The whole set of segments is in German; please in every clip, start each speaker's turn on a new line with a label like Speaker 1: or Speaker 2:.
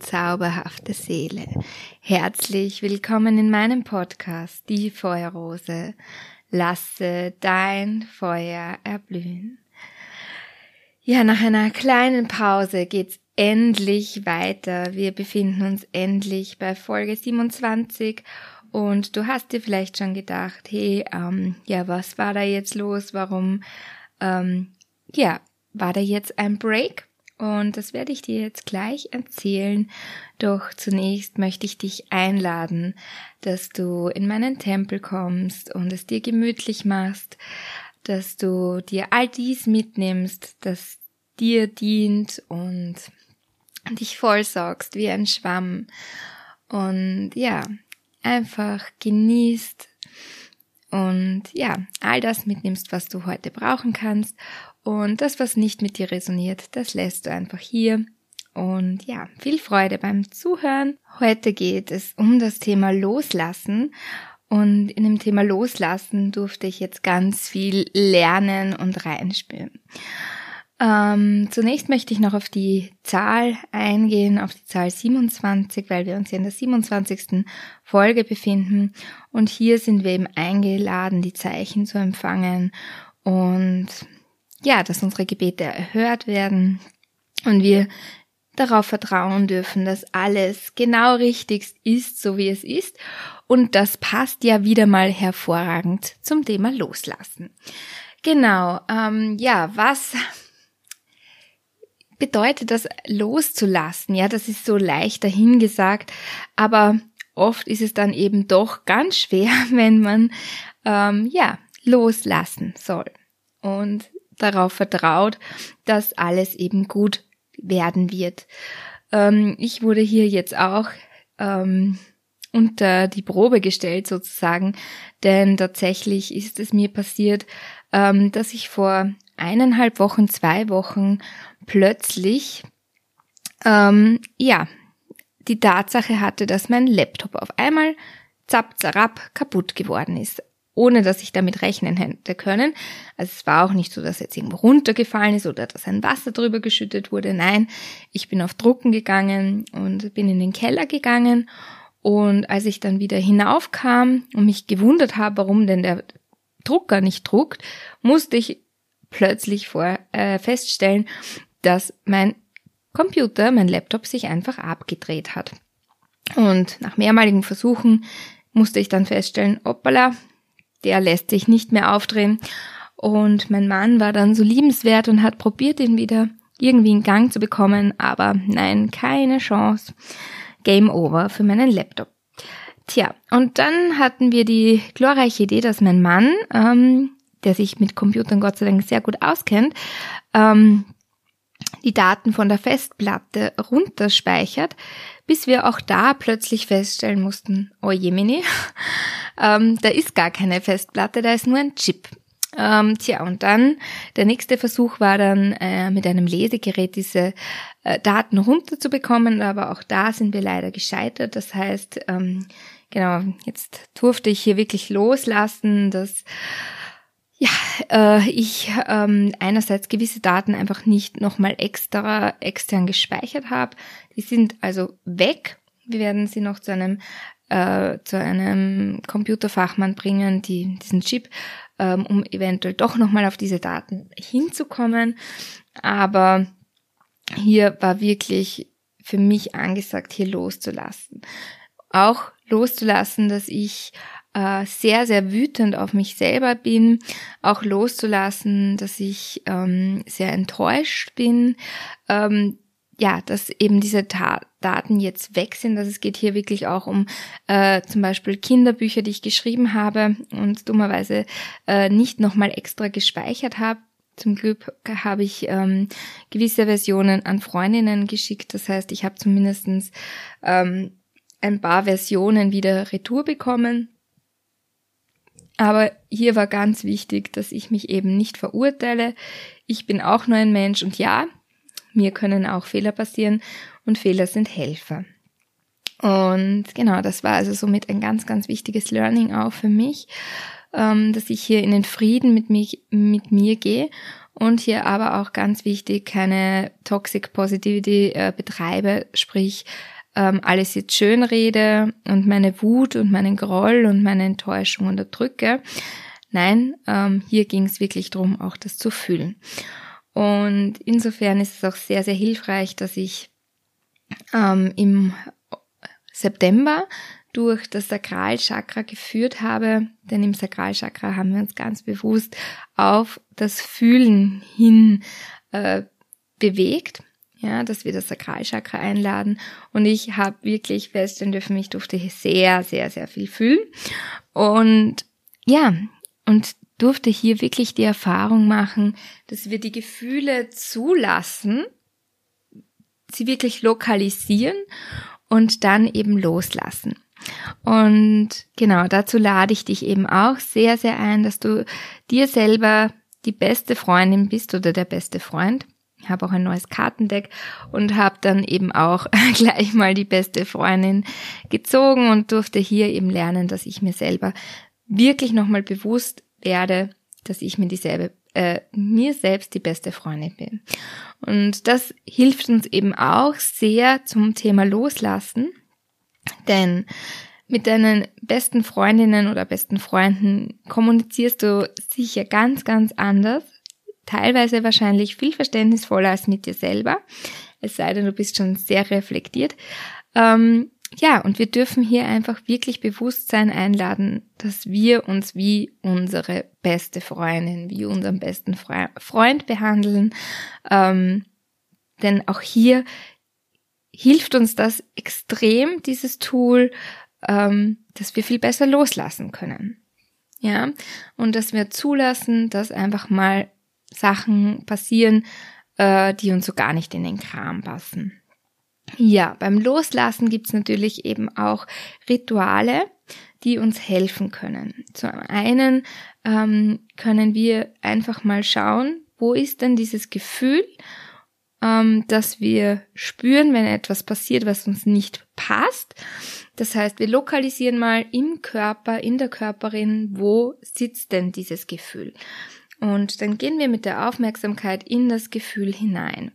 Speaker 1: zauberhafte Seele. Herzlich willkommen in meinem Podcast, die Feuerrose. Lasse dein Feuer erblühen. Ja, nach einer kleinen Pause geht's endlich weiter. Wir befinden uns endlich bei Folge 27 und du hast dir vielleicht schon gedacht, hey, ähm, ja, was war da jetzt los? Warum, ähm, ja, war da jetzt ein Break? Und das werde ich dir jetzt gleich erzählen. Doch zunächst möchte ich dich einladen, dass du in meinen Tempel kommst und es dir gemütlich machst, dass du dir all dies mitnimmst, das dir dient und dich vollsaugst wie ein Schwamm und ja, einfach genießt und ja, all das mitnimmst, was du heute brauchen kannst und das, was nicht mit dir resoniert, das lässt du einfach hier und ja, viel Freude beim Zuhören. Heute geht es um das Thema Loslassen und in dem Thema Loslassen durfte ich jetzt ganz viel lernen und reinspüren. Ähm, zunächst möchte ich noch auf die Zahl eingehen, auf die Zahl 27, weil wir uns ja in der 27. Folge befinden. Und hier sind wir eben eingeladen, die Zeichen zu empfangen und ja, dass unsere Gebete erhört werden und wir darauf vertrauen dürfen, dass alles genau richtig ist, so wie es ist. Und das passt ja wieder mal hervorragend zum Thema Loslassen. Genau, ähm, ja, was bedeutet das loszulassen? Ja, das ist so leicht dahingesagt, aber oft ist es dann eben doch ganz schwer, wenn man ähm, ja loslassen soll und darauf vertraut, dass alles eben gut werden wird. Ähm, ich wurde hier jetzt auch ähm, unter die Probe gestellt sozusagen, denn tatsächlich ist es mir passiert, ähm, dass ich vor eineinhalb Wochen, zwei Wochen plötzlich, ähm, ja, die Tatsache hatte, dass mein Laptop auf einmal zapp, zarab kaputt geworden ist, ohne dass ich damit rechnen hätte können. Also es war auch nicht so, dass jetzt irgendwo runtergefallen ist oder dass ein Wasser drüber geschüttet wurde. Nein, ich bin auf Drucken gegangen und bin in den Keller gegangen. Und als ich dann wieder hinaufkam und mich gewundert habe, warum denn der Drucker nicht druckt, musste ich plötzlich vor, äh, feststellen, dass mein Computer, mein Laptop sich einfach abgedreht hat. Und nach mehrmaligen Versuchen musste ich dann feststellen, hoppala, der lässt sich nicht mehr aufdrehen. Und mein Mann war dann so liebenswert und hat probiert, ihn wieder irgendwie in Gang zu bekommen, aber nein, keine Chance. Game over für meinen Laptop. Tja, und dann hatten wir die glorreiche Idee, dass mein Mann, ähm, der sich mit Computern Gott sei Dank sehr gut auskennt, ähm, die Daten von der Festplatte runterspeichert, bis wir auch da plötzlich feststellen mussten, oh Jemini, ähm, da ist gar keine Festplatte, da ist nur ein Chip. Ähm, tja, und dann der nächste Versuch war dann äh, mit einem Lesegerät diese äh, Daten runterzubekommen, aber auch da sind wir leider gescheitert. Das heißt, ähm, genau, jetzt durfte ich hier wirklich loslassen, dass ja, äh, ich ähm, einerseits gewisse Daten einfach nicht nochmal extra extern gespeichert habe. Die sind also weg. Wir werden sie noch zu einem äh, zu einem Computerfachmann bringen, die diesen Chip, ähm, um eventuell doch nochmal auf diese Daten hinzukommen. Aber hier war wirklich für mich angesagt, hier loszulassen. Auch loszulassen, dass ich äh, sehr, sehr wütend auf mich selber bin, auch loszulassen, dass ich ähm, sehr enttäuscht bin, ähm, ja, dass eben diese Ta Daten jetzt weg sind. dass es geht hier wirklich auch um äh, zum Beispiel Kinderbücher, die ich geschrieben habe und dummerweise äh, nicht nochmal extra gespeichert habe. Zum Glück habe ich ähm, gewisse Versionen an Freundinnen geschickt. Das heißt, ich habe zumindestens ähm, ein paar Versionen wieder retour bekommen. Aber hier war ganz wichtig, dass ich mich eben nicht verurteile. Ich bin auch nur ein Mensch und ja, mir können auch Fehler passieren und Fehler sind Helfer. Und genau, das war also somit ein ganz, ganz wichtiges Learning auch für mich, ähm, dass ich hier in den Frieden mit, mich, mit mir gehe und hier aber auch ganz wichtig keine Toxic Positivity äh, betreibe, sprich ähm, alles jetzt schön rede und meine Wut und meinen Groll und meine Enttäuschung unterdrücke. Nein, ähm, hier ging es wirklich darum, auch das zu fühlen. Und insofern ist es auch sehr, sehr hilfreich, dass ich ähm, im September durch das Sakralchakra geführt habe, denn im Sakralchakra haben wir uns ganz bewusst auf das Fühlen hin äh, bewegt, ja, dass wir das Sakralchakra einladen und ich habe wirklich feststellen dürfen, ich durfte sehr, sehr, sehr viel fühlen und ja, und durfte hier wirklich die Erfahrung machen, dass wir die Gefühle zulassen, sie wirklich lokalisieren und dann eben loslassen. Und genau, dazu lade ich dich eben auch sehr, sehr ein, dass du dir selber die beste Freundin bist oder der beste Freund. Habe auch ein neues Kartendeck und habe dann eben auch gleich mal die beste Freundin gezogen und durfte hier eben lernen, dass ich mir selber wirklich nochmal bewusst werde, dass ich mir dieselbe, äh, mir selbst die beste Freundin bin. Und das hilft uns eben auch sehr zum Thema Loslassen, denn mit deinen besten Freundinnen oder besten Freunden kommunizierst du sicher ganz, ganz anders, teilweise wahrscheinlich viel verständnisvoller als mit dir selber, es sei denn, du bist schon sehr reflektiert. Ähm, ja, und wir dürfen hier einfach wirklich Bewusstsein einladen, dass wir uns wie unsere beste Freundin, wie unseren besten Freund behandeln. Ähm, denn auch hier hilft uns das extrem, dieses Tool, ähm, dass wir viel besser loslassen können. Ja, und dass wir zulassen, dass einfach mal Sachen passieren, äh, die uns so gar nicht in den Kram passen. Ja, beim Loslassen gibt's natürlich eben auch Rituale, die uns helfen können. Zum einen ähm, können wir einfach mal schauen, wo ist denn dieses Gefühl, ähm, dass wir spüren, wenn etwas passiert, was uns nicht passt. Das heißt, wir lokalisieren mal im Körper, in der Körperin, wo sitzt denn dieses Gefühl. Und dann gehen wir mit der Aufmerksamkeit in das Gefühl hinein.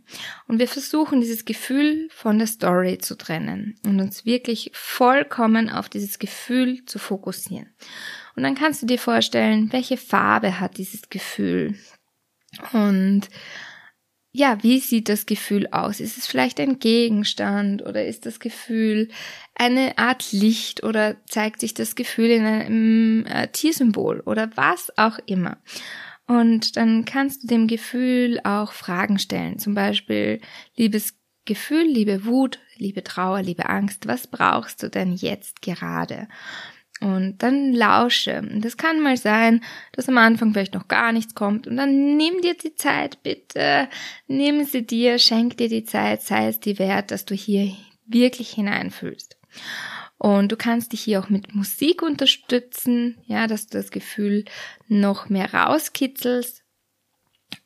Speaker 1: Und wir versuchen dieses Gefühl von der Story zu trennen und uns wirklich vollkommen auf dieses Gefühl zu fokussieren. Und dann kannst du dir vorstellen, welche Farbe hat dieses Gefühl? Und ja, wie sieht das Gefühl aus? Ist es vielleicht ein Gegenstand oder ist das Gefühl eine Art Licht oder zeigt sich das Gefühl in einem äh, Tiersymbol oder was auch immer? Und dann kannst du dem Gefühl auch Fragen stellen. Zum Beispiel, liebes Gefühl, liebe Wut, liebe Trauer, liebe Angst, was brauchst du denn jetzt gerade? Und dann lausche. Das kann mal sein, dass am Anfang vielleicht noch gar nichts kommt. Und dann nimm dir die Zeit, bitte. Nimm sie dir, schenk dir die Zeit, sei es dir wert, dass du hier wirklich hineinfühlst. Und du kannst dich hier auch mit Musik unterstützen, ja, dass du das Gefühl noch mehr rauskitzelst.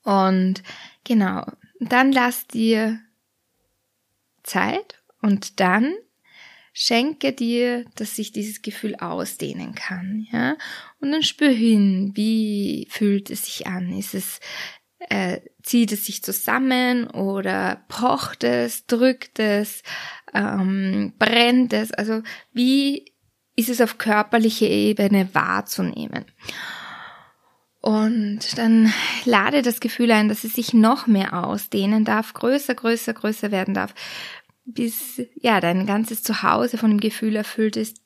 Speaker 1: Und genau, dann lass dir Zeit und dann schenke dir, dass sich dieses Gefühl ausdehnen kann, ja. Und dann spür hin, wie fühlt es sich an? Ist es, äh, zieht es sich zusammen oder pocht es, drückt es? ähm, brennt es? Also wie ist es auf körperlicher Ebene wahrzunehmen? Und dann lade das Gefühl ein, dass es sich noch mehr ausdehnen darf, größer, größer, größer werden darf, bis ja dein ganzes Zuhause von dem Gefühl erfüllt ist,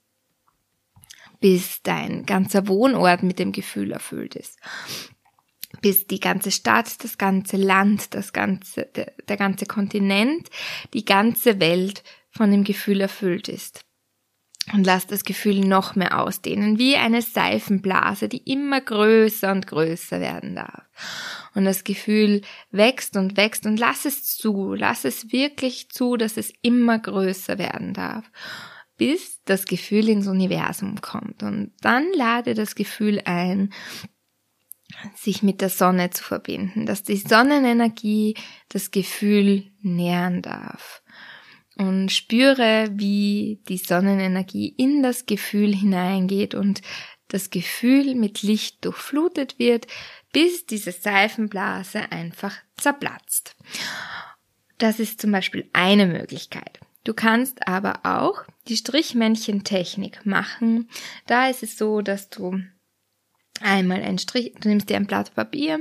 Speaker 1: bis dein ganzer Wohnort mit dem Gefühl erfüllt ist bis die ganze Stadt, das ganze Land, das ganze, der, der ganze Kontinent, die ganze Welt von dem Gefühl erfüllt ist. Und lass das Gefühl noch mehr ausdehnen, wie eine Seifenblase, die immer größer und größer werden darf. Und das Gefühl wächst und wächst und lass es zu, lass es wirklich zu, dass es immer größer werden darf, bis das Gefühl ins Universum kommt. Und dann lade das Gefühl ein, sich mit der Sonne zu verbinden, dass die Sonnenenergie das Gefühl nähren darf. und spüre, wie die Sonnenenergie in das Gefühl hineingeht und das Gefühl mit Licht durchflutet wird, bis diese Seifenblase einfach zerplatzt. Das ist zum Beispiel eine Möglichkeit. Du kannst aber auch die Strichmännchen-Technik machen. Da ist es so, dass du einmal ein Strich, du nimmst dir ein Blatt Papier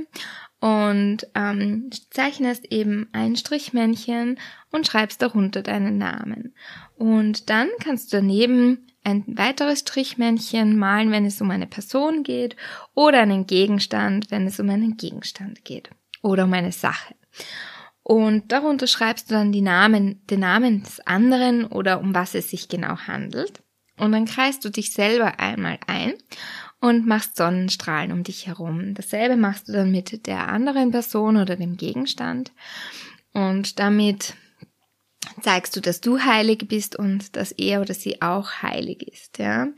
Speaker 1: und ähm, zeichnest eben ein Strichmännchen und schreibst darunter deinen Namen. Und dann kannst du daneben ein weiteres Strichmännchen malen, wenn es um eine Person geht, oder einen Gegenstand, wenn es um einen Gegenstand geht, oder um eine Sache. Und darunter schreibst du dann die Namen, den Namen des anderen oder um was es sich genau handelt. Und dann kreist du dich selber einmal ein und machst Sonnenstrahlen um dich herum. Dasselbe machst du dann mit der anderen Person oder dem Gegenstand. Und damit zeigst du, dass du heilig bist und dass er oder sie auch heilig ist, ja.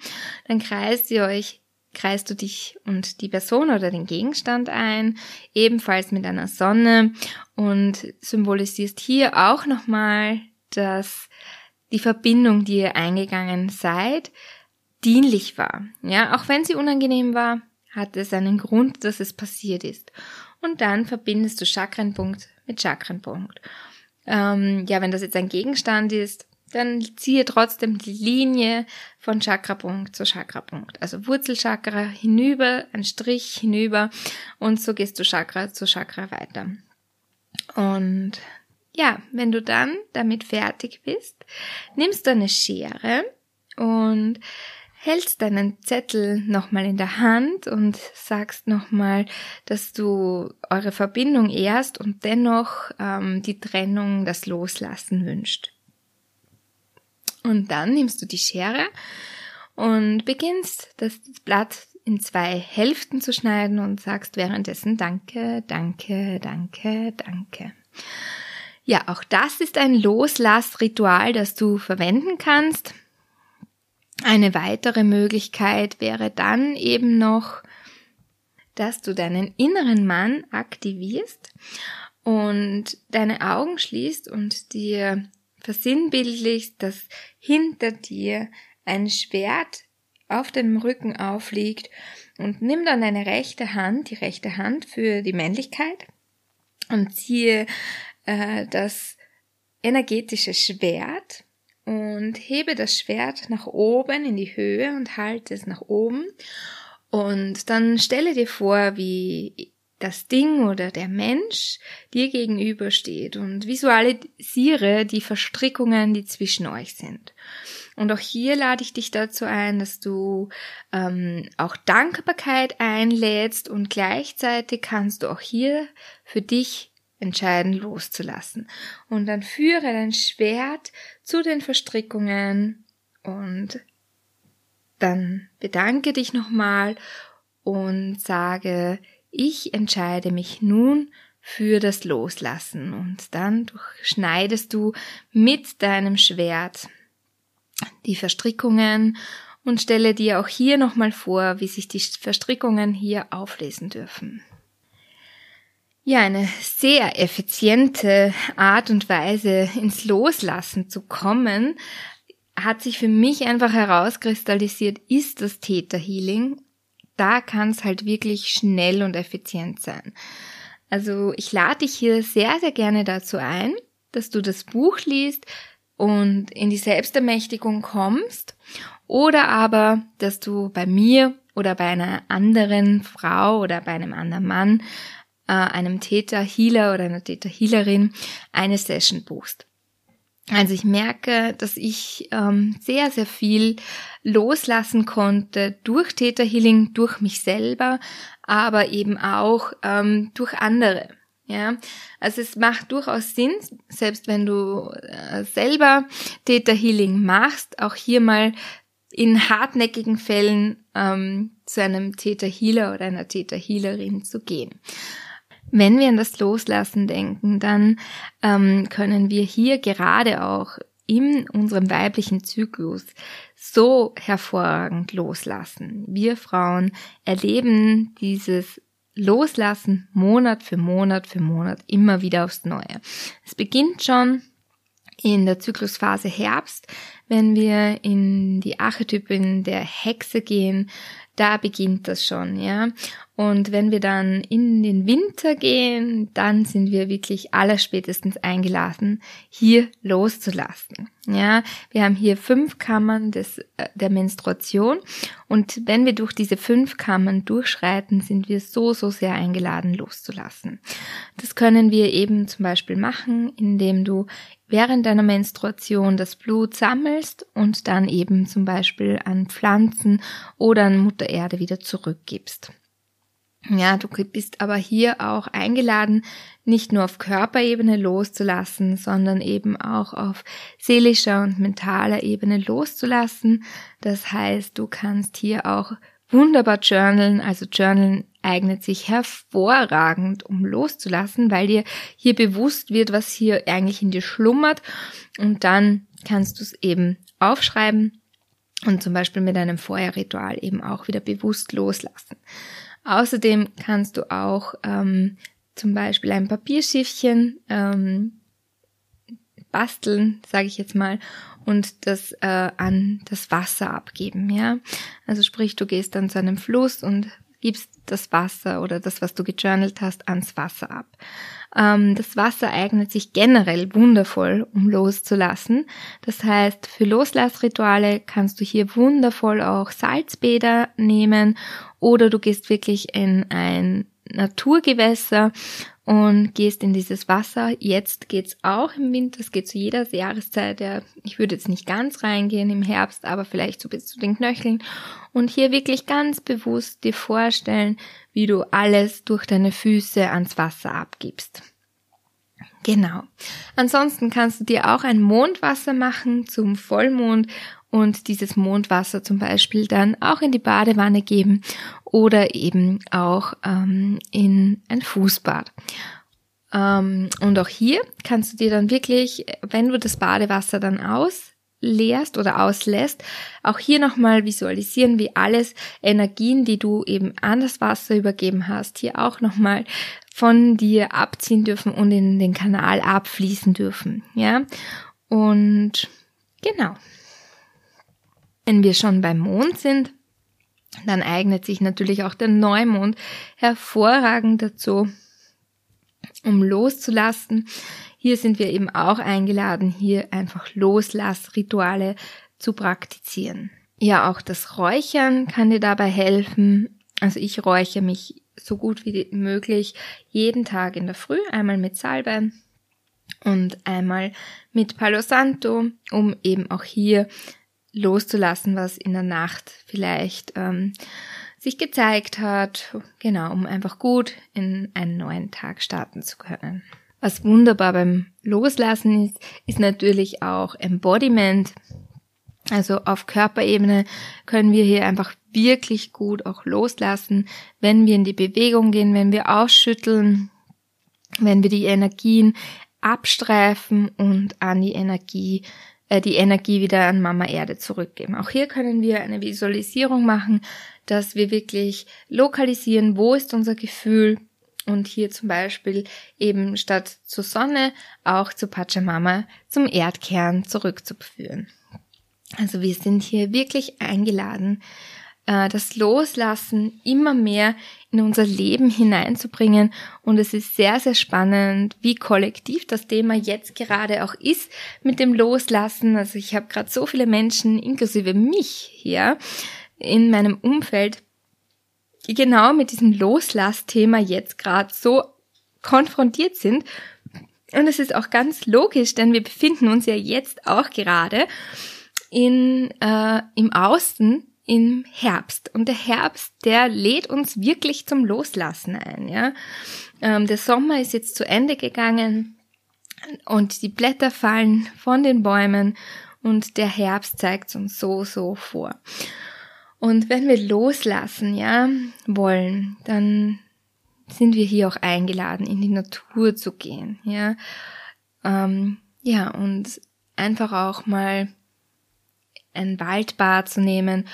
Speaker 1: Dann kreist ihr euch, kreist du dich und die Person oder den Gegenstand ein, ebenfalls mit einer Sonne und symbolisierst hier auch nochmal, dass die Verbindung, die ihr eingegangen seid, dienlich war. Ja, auch wenn sie unangenehm war, hat es einen Grund, dass es passiert ist. Und dann verbindest du Chakrenpunkt mit Chakrenpunkt. Ähm, ja, wenn das jetzt ein Gegenstand ist, dann ziehe trotzdem die Linie von Chakrapunkt zu Chakrapunkt. Also Wurzelchakra hinüber, ein Strich hinüber und so gehst du Chakra zu Chakra weiter. Und ja, wenn du dann damit fertig bist, nimmst du eine Schere und hältst deinen Zettel nochmal in der Hand und sagst nochmal, dass du eure Verbindung erst und dennoch ähm, die Trennung, das Loslassen wünscht. Und dann nimmst du die Schere und beginnst das Blatt in zwei Hälften zu schneiden und sagst währenddessen Danke, Danke, Danke, Danke. Ja, auch das ist ein Loslassritual, das du verwenden kannst. Eine weitere Möglichkeit wäre dann eben noch, dass du deinen inneren Mann aktivierst und deine Augen schließt und dir versinnbildlichst, dass hinter dir ein Schwert auf dem Rücken aufliegt. Und nimm dann deine rechte Hand, die rechte Hand für die Männlichkeit und ziehe äh, das energetische Schwert und hebe das Schwert nach oben in die Höhe und halte es nach oben. Und dann stelle dir vor, wie das Ding oder der Mensch dir gegenübersteht und visualisiere die Verstrickungen, die zwischen euch sind. Und auch hier lade ich dich dazu ein, dass du ähm, auch Dankbarkeit einlädst und gleichzeitig kannst du auch hier für dich entscheiden loszulassen. Und dann führe dein Schwert zu den Verstrickungen und dann bedanke dich nochmal und sage, ich entscheide mich nun für das Loslassen und dann durchschneidest du mit deinem Schwert die Verstrickungen und stelle dir auch hier nochmal vor, wie sich die Verstrickungen hier auflesen dürfen. Ja, eine sehr effiziente Art und Weise ins Loslassen zu kommen, hat sich für mich einfach herauskristallisiert, ist das Täterhealing. Da kann es halt wirklich schnell und effizient sein. Also ich lade dich hier sehr, sehr gerne dazu ein, dass du das Buch liest und in die Selbstermächtigung kommst oder aber, dass du bei mir oder bei einer anderen Frau oder bei einem anderen Mann äh, einem Täter Healer oder einer Täter Healerin eine Session buchst. Also ich merke, dass ich ähm, sehr, sehr viel loslassen konnte durch Täterhealing, durch mich selber, aber eben auch ähm, durch andere. Ja, also es macht durchaus Sinn, selbst wenn du äh, selber Täterhealing machst, auch hier mal in hartnäckigen Fällen ähm, zu einem Täterhealer oder einer Täterhealerin zu gehen. Wenn wir an das Loslassen denken, dann ähm, können wir hier gerade auch in unserem weiblichen Zyklus so hervorragend loslassen. Wir Frauen erleben dieses Loslassen Monat für Monat für Monat immer wieder aufs Neue. Es beginnt schon in der Zyklusphase Herbst, wenn wir in die Archetypen der Hexe gehen, da beginnt das schon, ja. Und wenn wir dann in den Winter gehen, dann sind wir wirklich allerspätestens eingeladen, hier loszulassen. Ja, wir haben hier fünf Kammern des, äh, der Menstruation und wenn wir durch diese fünf Kammern durchschreiten, sind wir so, so sehr eingeladen, loszulassen. Das können wir eben zum Beispiel machen, indem du während deiner Menstruation das Blut sammelst und dann eben zum Beispiel an Pflanzen oder an Mutter Erde wieder zurückgibst. Ja, du bist aber hier auch eingeladen, nicht nur auf Körperebene loszulassen, sondern eben auch auf seelischer und mentaler Ebene loszulassen. Das heißt, du kannst hier auch wunderbar journalen. Also journalen eignet sich hervorragend, um loszulassen, weil dir hier bewusst wird, was hier eigentlich in dir schlummert. Und dann kannst du es eben aufschreiben und zum Beispiel mit einem Feuerritual eben auch wieder bewusst loslassen. Außerdem kannst du auch ähm, zum Beispiel ein Papierschiffchen ähm, basteln, sage ich jetzt mal, und das äh, an das Wasser abgeben, ja. Also sprich, du gehst dann zu einem Fluss und gibst das Wasser oder das, was du gejournalt hast, ans Wasser ab. Ähm, das Wasser eignet sich generell wundervoll, um loszulassen. Das heißt, für Loslassrituale kannst du hier wundervoll auch Salzbäder nehmen oder du gehst wirklich in ein Naturgewässer und gehst in dieses Wasser. Jetzt geht's auch im Winter, es geht zu jeder Jahreszeit. Ja, ich würde jetzt nicht ganz reingehen im Herbst, aber vielleicht so bis zu den Knöcheln. Und hier wirklich ganz bewusst dir vorstellen, wie du alles durch deine Füße ans Wasser abgibst. Genau. Ansonsten kannst du dir auch ein Mondwasser machen zum Vollmond und dieses Mondwasser zum Beispiel dann auch in die Badewanne geben oder eben auch ähm, in ein Fußbad. Ähm, und auch hier kannst du dir dann wirklich, wenn du das Badewasser dann ausleerst oder auslässt, auch hier nochmal visualisieren, wie alles Energien, die du eben an das Wasser übergeben hast, hier auch nochmal von dir abziehen dürfen und in den Kanal abfließen dürfen. Ja, und genau. Wenn wir schon beim Mond sind, dann eignet sich natürlich auch der Neumond hervorragend dazu, um loszulassen. Hier sind wir eben auch eingeladen, hier einfach Loslassrituale zu praktizieren. Ja, auch das Räuchern kann dir dabei helfen. Also ich räuchere mich so gut wie möglich jeden Tag in der Früh, einmal mit Salbe und einmal mit Palo Santo, um eben auch hier loszulassen, was in der Nacht vielleicht ähm, sich gezeigt hat, genau, um einfach gut in einen neuen Tag starten zu können. Was wunderbar beim Loslassen ist, ist natürlich auch Embodiment. Also auf Körperebene können wir hier einfach wirklich gut auch loslassen, wenn wir in die Bewegung gehen, wenn wir ausschütteln, wenn wir die Energien abstreifen und an die Energie die Energie wieder an Mama Erde zurückgeben. Auch hier können wir eine Visualisierung machen, dass wir wirklich lokalisieren, wo ist unser Gefühl und hier zum Beispiel eben statt zur Sonne auch zu Pachamama zum Erdkern zurückzuführen. Also wir sind hier wirklich eingeladen, äh, das Loslassen immer mehr in unser Leben hineinzubringen. Und es ist sehr, sehr spannend, wie kollektiv das Thema jetzt gerade auch ist mit dem Loslassen. Also ich habe gerade so viele Menschen, inklusive mich hier, in meinem Umfeld, die genau mit diesem Loslassthema jetzt gerade so konfrontiert sind. Und es ist auch ganz logisch, denn wir befinden uns ja jetzt auch gerade in, äh, im Außen im Herbst. Und der Herbst, der lädt uns wirklich zum Loslassen ein, ja. Ähm, der Sommer ist jetzt zu Ende gegangen und die Blätter fallen von den Bäumen und der Herbst zeigt uns so, so vor. Und wenn wir loslassen, ja, wollen, dann sind wir hier auch eingeladen, in die Natur zu gehen, ja. Ähm, ja, und einfach auch mal ein Waldbad zu nehmen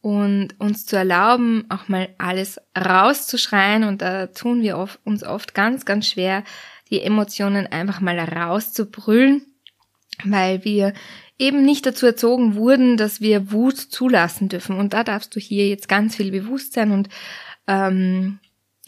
Speaker 1: und uns zu erlauben, auch mal alles rauszuschreien. Und da tun wir oft, uns oft ganz, ganz schwer, die Emotionen einfach mal rauszubrüllen. weil wir eben nicht dazu erzogen wurden, dass wir Wut zulassen dürfen. Und da darfst du hier jetzt ganz viel Bewusstsein und ähm,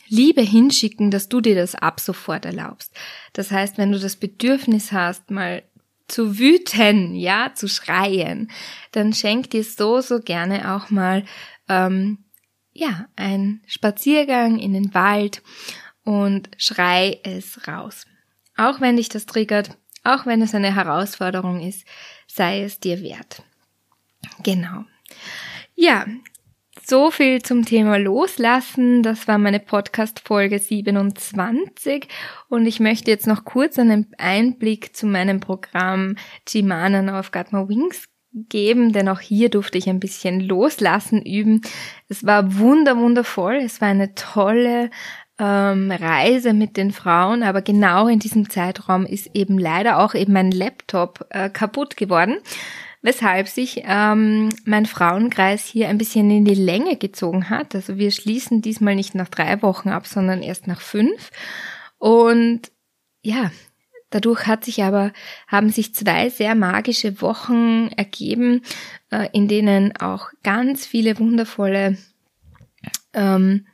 Speaker 1: Liebe hinschicken, dass du dir das ab sofort erlaubst. Das heißt, wenn du das Bedürfnis hast, mal zu wüten, ja, zu schreien, dann schenk dir so, so gerne auch mal, ähm, ja, ein Spaziergang in den Wald und schrei es raus. Auch wenn dich das triggert, auch wenn es eine Herausforderung ist, sei es dir wert. Genau. Ja, so viel zum Thema Loslassen. Das war meine Podcast-Folge 27. Und ich möchte jetzt noch kurz einen Einblick zu meinem Programm Jimana Now I've Got My Wings geben, denn auch hier durfte ich ein bisschen loslassen üben. Es war wunder, wundervoll. Es war eine tolle ähm, Reise mit den Frauen, aber genau in diesem Zeitraum ist eben leider auch eben mein Laptop äh, kaputt geworden, weshalb sich ähm, mein Frauenkreis hier ein bisschen in die Länge gezogen hat. Also wir schließen diesmal nicht nach drei Wochen ab, sondern erst nach fünf. Und ja, Dadurch hat sich aber, haben sich zwei sehr magische Wochen ergeben, äh, in denen auch ganz viele wundervolle ähm,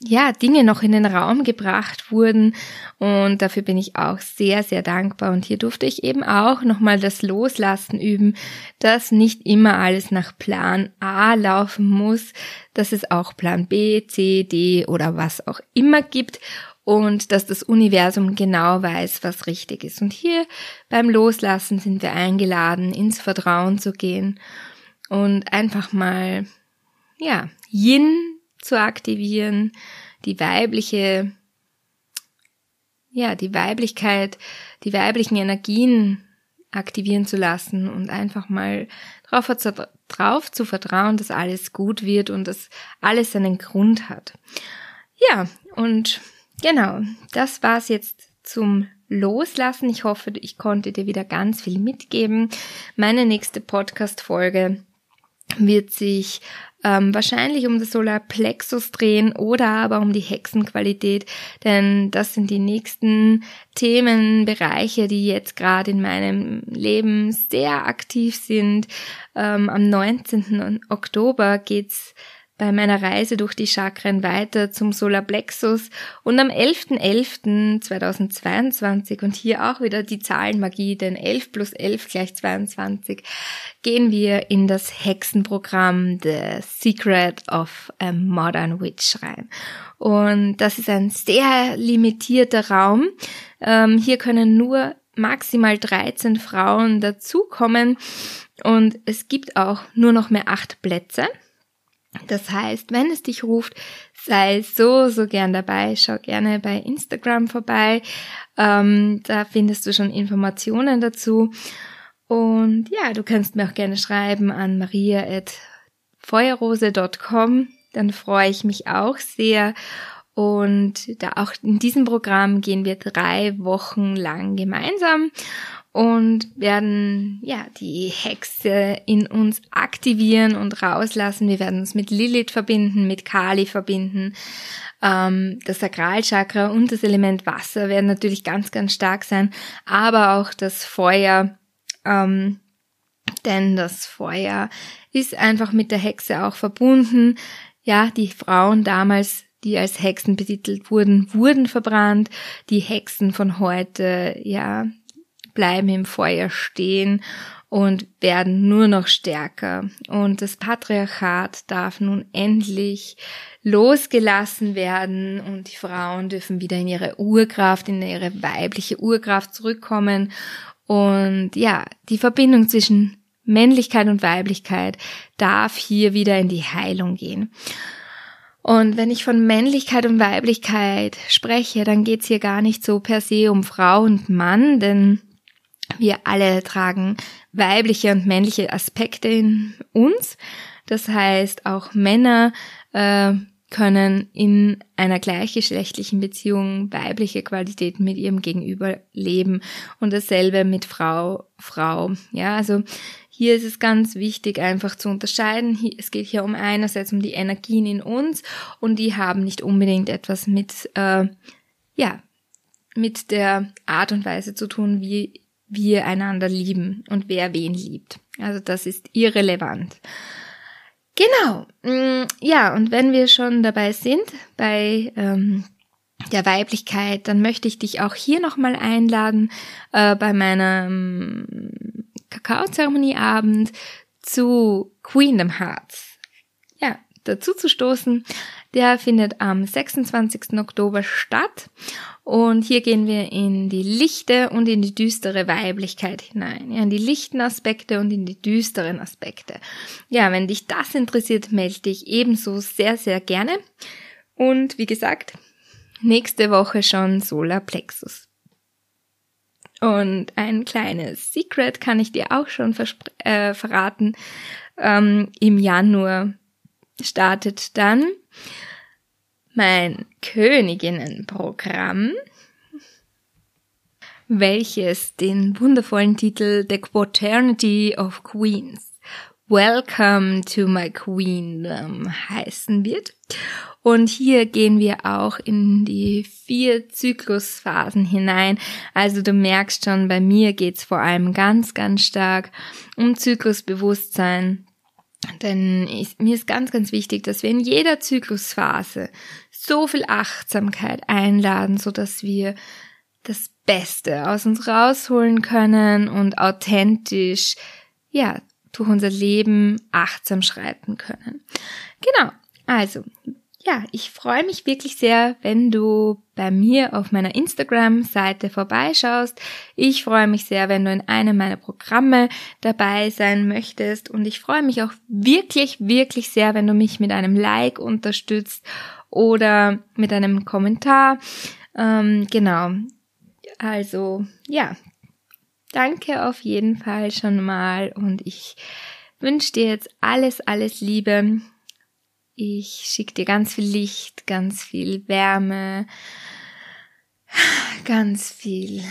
Speaker 1: ja, Dinge noch in den Raum gebracht wurden und dafür bin ich auch sehr, sehr dankbar und hier durfte ich eben auch nochmal das Loslassen üben, dass nicht immer alles nach Plan A laufen muss, dass es auch Plan B, C, D oder was auch immer gibt und dass das Universum genau weiß, was richtig ist. Und hier beim Loslassen sind wir eingeladen, ins Vertrauen zu gehen und einfach mal, ja, Yin zu aktivieren, die weibliche, ja, die Weiblichkeit, die weiblichen Energien aktivieren zu lassen und einfach mal drauf, drauf zu vertrauen, dass alles gut wird und dass alles seinen Grund hat. Ja, und genau, das war's jetzt zum Loslassen. Ich hoffe, ich konnte dir wieder ganz viel mitgeben. Meine nächste Podcast-Folge wird sich ähm, wahrscheinlich um das Solarplexus drehen oder aber um die Hexenqualität, denn das sind die nächsten Themenbereiche, die jetzt gerade in meinem Leben sehr aktiv sind. Ähm, am 19. Oktober geht's bei meiner Reise durch die Chakren weiter zum Solarplexus und am 11.11.2022 und hier auch wieder die Zahlenmagie, denn 11 plus 11 gleich 22, gehen wir in das Hexenprogramm The Secret of a Modern Witch rein. Und das ist ein sehr limitierter Raum. Ähm, hier können nur maximal 13 Frauen dazukommen und es gibt auch nur noch mehr acht Plätze. Das heißt, wenn es dich ruft, sei so, so gern dabei. Schau gerne bei Instagram vorbei. Ähm, da findest du schon Informationen dazu. Und ja, du kannst mir auch gerne schreiben an maria.feuerrose.com. Dann freue ich mich auch sehr. Und da auch in diesem Programm gehen wir drei Wochen lang gemeinsam und werden ja die Hexe in uns aktivieren und rauslassen. Wir werden uns mit Lilith verbinden, mit Kali verbinden. Ähm, das Sakralchakra und das Element Wasser werden natürlich ganz, ganz stark sein, aber auch das Feuer. Ähm, denn das Feuer ist einfach mit der Hexe auch verbunden. Ja, die Frauen damals die als Hexen betitelt wurden, wurden verbrannt. Die Hexen von heute, ja, bleiben im Feuer stehen und werden nur noch stärker. Und das Patriarchat darf nun endlich losgelassen werden und die Frauen dürfen wieder in ihre Urkraft, in ihre weibliche Urkraft zurückkommen. Und ja, die Verbindung zwischen Männlichkeit und Weiblichkeit darf hier wieder in die Heilung gehen. Und wenn ich von Männlichkeit und Weiblichkeit spreche, dann geht's hier gar nicht so per se um Frau und Mann, denn wir alle tragen weibliche und männliche Aspekte in uns. Das heißt, auch Männer äh, können in einer gleichgeschlechtlichen Beziehung weibliche Qualitäten mit ihrem Gegenüber leben und dasselbe mit Frau, Frau. Ja, also hier ist es ganz wichtig, einfach zu unterscheiden. Es geht hier um einerseits um die Energien in uns und die haben nicht unbedingt etwas mit, äh, ja, mit der Art und Weise zu tun, wie wir einander lieben und wer wen liebt. Also das ist irrelevant. Genau. Mm, ja, und wenn wir schon dabei sind, bei ähm, der Weiblichkeit, dann möchte ich dich auch hier nochmal einladen äh, bei meinem Kakaozeremonieabend zu Queendom Hearts. Ja, dazu zu stoßen. Der findet am 26. Oktober statt. Und hier gehen wir in die lichte und in die düstere Weiblichkeit hinein. Ja, in die lichten Aspekte und in die düsteren Aspekte. Ja, wenn dich das interessiert, melde dich ebenso sehr, sehr gerne. Und wie gesagt, nächste Woche schon Solar Plexus. Und ein kleines Secret kann ich dir auch schon äh, verraten. Ähm, Im Januar startet dann mein Königinnenprogramm, welches den wundervollen Titel The Quaternity of Queens Welcome to my Queendom heißen wird. Und hier gehen wir auch in die vier Zyklusphasen hinein. Also du merkst schon, bei mir geht's vor allem ganz, ganz stark um Zyklusbewusstsein. Denn ich, mir ist ganz, ganz wichtig, dass wir in jeder Zyklusphase so viel Achtsamkeit einladen, so dass wir das Beste aus uns rausholen können und authentisch, ja, durch unser Leben achtsam schreiten können. Genau. Also, ja, ich freue mich wirklich sehr, wenn du bei mir auf meiner Instagram-Seite vorbeischaust. Ich freue mich sehr, wenn du in einem meiner Programme dabei sein möchtest. Und ich freue mich auch wirklich, wirklich sehr, wenn du mich mit einem Like unterstützt oder mit einem Kommentar. Ähm, genau. Also, ja, danke auf jeden Fall schon mal und ich wünsche dir jetzt alles, alles Liebe. Ich schicke dir ganz viel Licht, ganz viel Wärme, ganz viel,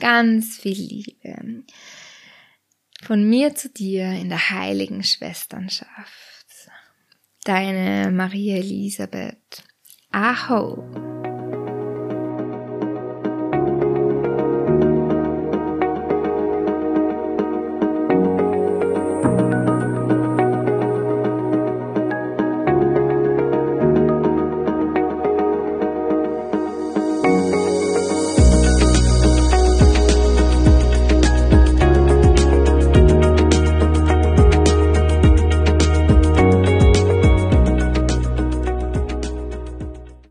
Speaker 1: ganz viel Liebe. Von mir zu dir in der heiligen Schwesternschaft. Deine Maria Elisabeth. Aho.